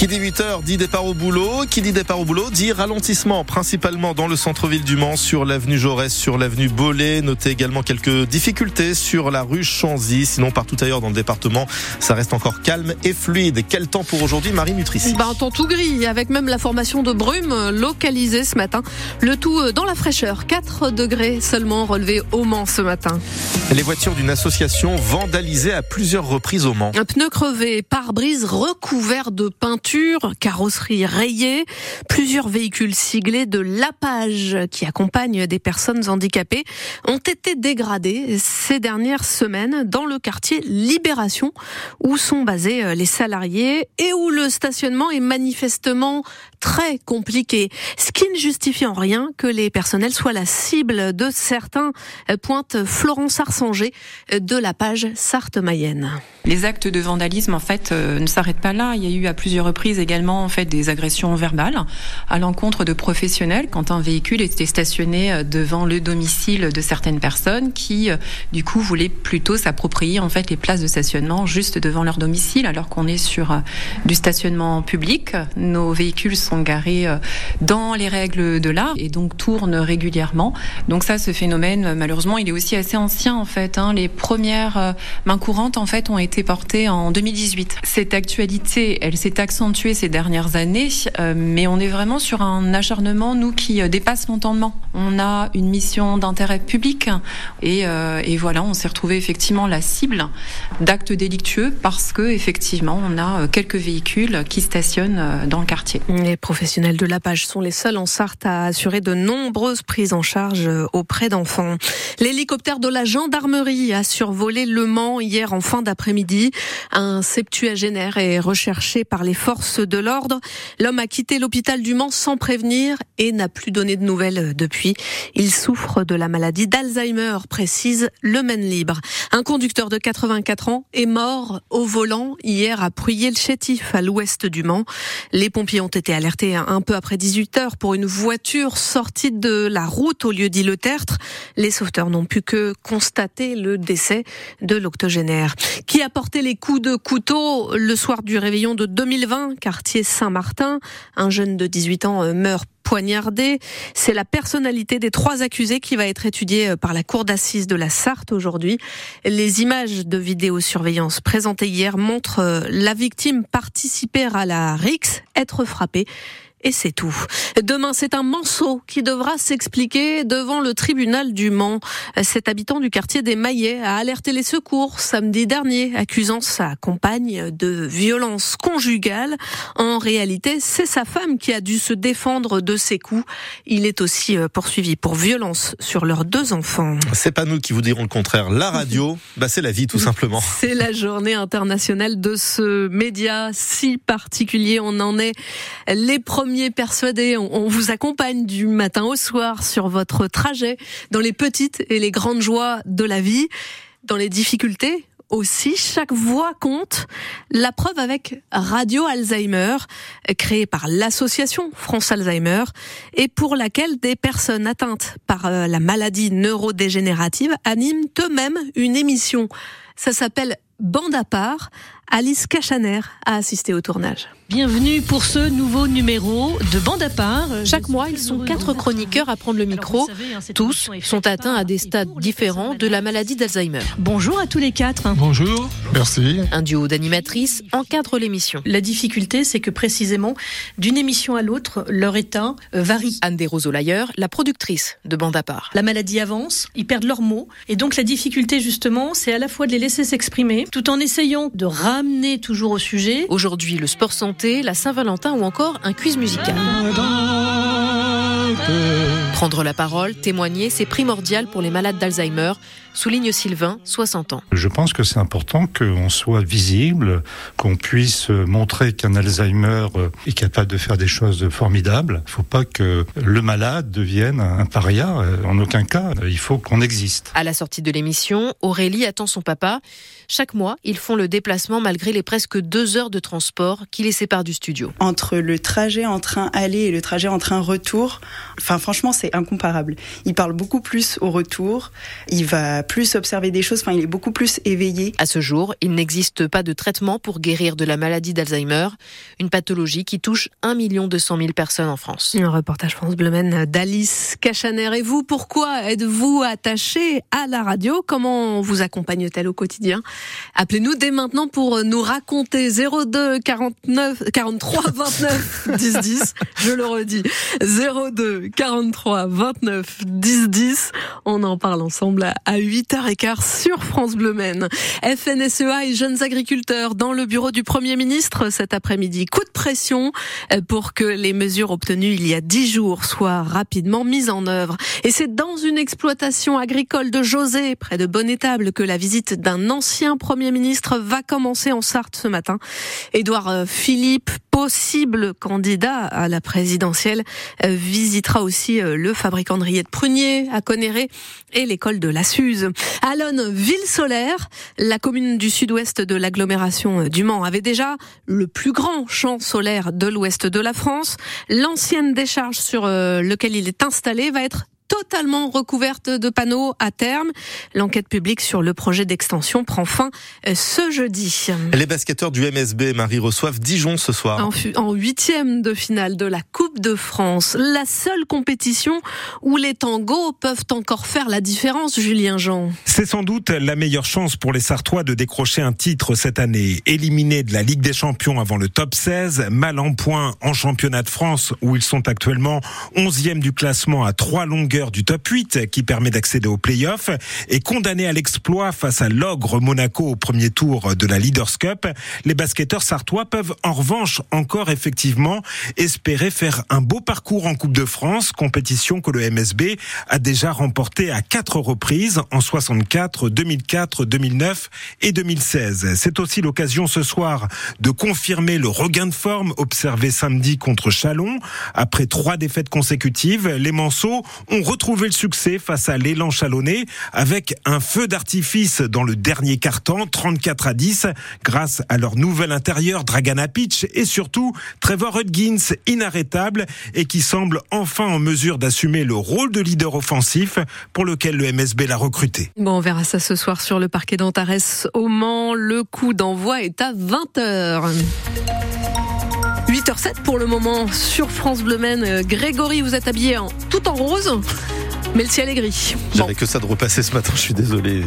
Qui dit 8h dit départ au boulot. Qui dit départ au boulot dit ralentissement, principalement dans le centre-ville du Mans, sur l'avenue Jaurès, sur l'avenue Bollé. Notez également quelques difficultés sur la rue Chanzy. Sinon, partout ailleurs dans le département, ça reste encore calme et fluide. Quel temps pour aujourd'hui, Marie Nutrici bah, Un temps tout gris, avec même la formation de brume localisée ce matin. Le tout euh, dans la fraîcheur. 4 degrés seulement relevés au Mans ce matin. Les voitures d'une association vandalisées à plusieurs reprises au Mans. Un pneu crevé, pare-brise recouvert de peinture carrosserie rayée, plusieurs véhicules siglés de lapage qui accompagnent des personnes handicapées ont été dégradés ces dernières semaines dans le quartier Libération où sont basés euh, les salariés et où le stationnement est manifestement très compliqué, ce qui ne justifie en rien que les personnels soient la cible de certains, euh, pointe Florence Arsanger euh, de la page Sarthe-Mayenne. Les actes de vandalisme, en fait, ne s'arrêtent pas là. Il y a eu à plusieurs reprises également, en fait, des agressions verbales à l'encontre de professionnels quand un véhicule était stationné devant le domicile de certaines personnes qui, du coup, voulaient plutôt s'approprier, en fait, les places de stationnement juste devant leur domicile alors qu'on est sur du stationnement public. Nos véhicules sont garés euh, dans les règles de l'art et donc tournent régulièrement. Donc ça, ce phénomène, malheureusement, il est aussi assez ancien en fait. Hein. Les premières euh, mains courantes en fait ont été portées en 2018. Cette actualité, elle s'est accentuée ces dernières années, euh, mais on est vraiment sur un acharnement nous qui dépasse l'entendement. On a une mission d'intérêt public et, et voilà, on s'est retrouvé effectivement la cible d'actes délictueux parce que effectivement on a quelques véhicules qui stationnent dans le quartier. Les professionnels de la page sont les seuls en Sarthe à assurer de nombreuses prises en charge auprès d'enfants. L'hélicoptère de la gendarmerie a survolé Le Mans hier en fin d'après-midi. Un septuagénaire est recherché par les forces de l'ordre. L'homme a quitté l'hôpital du Mans sans prévenir et n'a plus donné de nouvelles depuis. Il souffre de la maladie d'Alzheimer, précise Le Maine Libre. Un conducteur de 84 ans est mort au volant hier à Pruyé-le-Chétif, à l'ouest du Mans. Les pompiers ont été alerté un peu après 18 heures pour une voiture sortie de la route au lieu dit Le Tertre. Les sauveteurs n'ont pu que constater le décès de l'octogénaire. Qui a porté les coups de couteau le soir du réveillon de 2020, quartier Saint-Martin Un jeune de 18 ans euh, meurt poignardé. C'est la personnalité des trois accusés qui va être étudiée euh, par la cour d'assises de la Sarthe aujourd'hui. Les images de vidéosurveillance présentées hier montrent euh, la victime participer à la RIX, être frappée et c'est tout. Demain, c'est un manceau qui devra s'expliquer devant le tribunal du Mans. Cet habitant du quartier des Maillets a alerté les secours samedi dernier, accusant sa compagne de violence conjugale. En réalité, c'est sa femme qui a dû se défendre de ses coups. Il est aussi euh, poursuivi pour violence sur leurs deux enfants. C'est pas nous qui vous dirons le contraire. La radio, bah c'est la vie tout simplement. C'est la journée internationale de ce média si particulier. On en est les premiers persuadé. On, vous accompagne du matin au soir sur votre trajet dans les petites et les grandes joies de la vie, dans les difficultés aussi. Chaque voix compte. La preuve avec Radio Alzheimer, créée par l'association France Alzheimer, et pour laquelle des personnes atteintes par euh, la maladie neurodégénérative animent eux-mêmes une émission. Ça s'appelle Bande à part. Alice Cachaner a assisté au tournage. Bienvenue pour ce nouveau numéro de Bande à part. Chaque mois, ils sont quatre chroniqueurs à prendre le micro. Hein, tous sont atteints à des stades différents de la maladie d'Alzheimer. Bonjour à tous les quatre. Bonjour, merci. Un duo d'animatrices encadre l'émission. La difficulté, c'est que précisément, d'une émission à l'autre, leur état euh, varie. Anne Desroseaux-Layer, la productrice de Bande à part. La maladie avance, ils perdent leurs mots. Et donc la difficulté, justement, c'est à la fois de les laisser s'exprimer, tout en essayant de ramener toujours au sujet. Aujourd'hui, le sport santé la Saint-Valentin ou encore un quiz musical. Prendre la parole, témoigner, c'est primordial pour les malades d'Alzheimer, souligne Sylvain, 60 ans. Je pense que c'est important qu'on soit visible, qu'on puisse montrer qu'un Alzheimer est capable de faire des choses formidables. Il ne faut pas que le malade devienne un paria. En aucun cas, il faut qu'on existe. À la sortie de l'émission, Aurélie attend son papa. Chaque mois, ils font le déplacement malgré les presque deux heures de transport qui les séparent du studio. Entre le trajet en train aller et le trajet en train retour, Enfin, franchement, c'est incomparable. Il parle beaucoup plus au retour. Il va plus observer des choses. Enfin, il est beaucoup plus éveillé. À ce jour, il n'existe pas de traitement pour guérir de la maladie d'Alzheimer, une pathologie qui touche 1 200 000 personnes en France. Un reportage France Bleu d'Alice Cachaner. Et vous, pourquoi êtes-vous attaché à la radio? Comment vous accompagne-t-elle au quotidien? Appelez-nous dès maintenant pour nous raconter 02 49 43 29 10 10. Je le redis. 02 43 29 10 10. On en parle ensemble à 8h15 sur France Bleu Maine. FNSEA et jeunes agriculteurs dans le bureau du Premier ministre cet après-midi. Coup de pression pour que les mesures obtenues il y a 10 jours soient rapidement mises en œuvre. Et c'est dans une exploitation agricole de José, près de Bonnétable, que la visite d'un ancien Premier ministre va commencer en Sarthe ce matin. Édouard Philippe, possible candidat à la présidentielle, visitera aussi le fabricant de rillettes prunier à Conéré et l'école de la Suze. Alonne, ville solaire, la commune du sud-ouest de l'agglomération du Mans avait déjà le plus grand champ solaire de l'ouest de la France. L'ancienne décharge sur euh, lequel il est installé va être totalement recouverte de panneaux à terme. L'enquête publique sur le projet d'extension prend fin euh, ce jeudi. Les basketteurs du MSB, Marie, reçoivent Dijon ce soir. En huitième de finale de la Coupe de France, la seule compétition où les tangos peuvent encore faire la différence, Julien Jean. C'est sans doute la meilleure chance pour les Sartois de décrocher un titre cette année. Éliminés de la Ligue des Champions avant le top 16, mal en point en championnat de France où ils sont actuellement 11e du classement à trois longueurs du top 8 qui permet d'accéder aux playoffs et condamné à l'exploit face à l'ogre Monaco au premier tour de la Leaders Cup, les basketteurs sartois peuvent en revanche encore effectivement espérer faire un beau parcours en Coupe de France, compétition que le MSB a déjà remportée à quatre reprises en 64, 2004, 2009 et 2016. C'est aussi l'occasion ce soir de confirmer le regain de forme observé samedi contre Chalon. Après trois défaites consécutives, les Manceaux ont retrouvé le succès face à l'élan chalonné avec un feu d'artifice dans le dernier carton, 34 à 10, grâce à leur nouvel intérieur Dragana Pitch et surtout Trevor Hudgins inarrêtable et qui semble enfin en mesure d'assumer le rôle de leader offensif pour lequel le MSB l'a recruté. Bon, on verra ça ce soir sur le parquet d'Antares au Mans. Le coup d'envoi est à 20h. 8h07 pour le moment sur France Bleu Maine. Euh, Grégory, vous êtes habillé en, tout en rose, mais le ciel est gris. J'avais que ça de repasser ce matin, je suis désolé.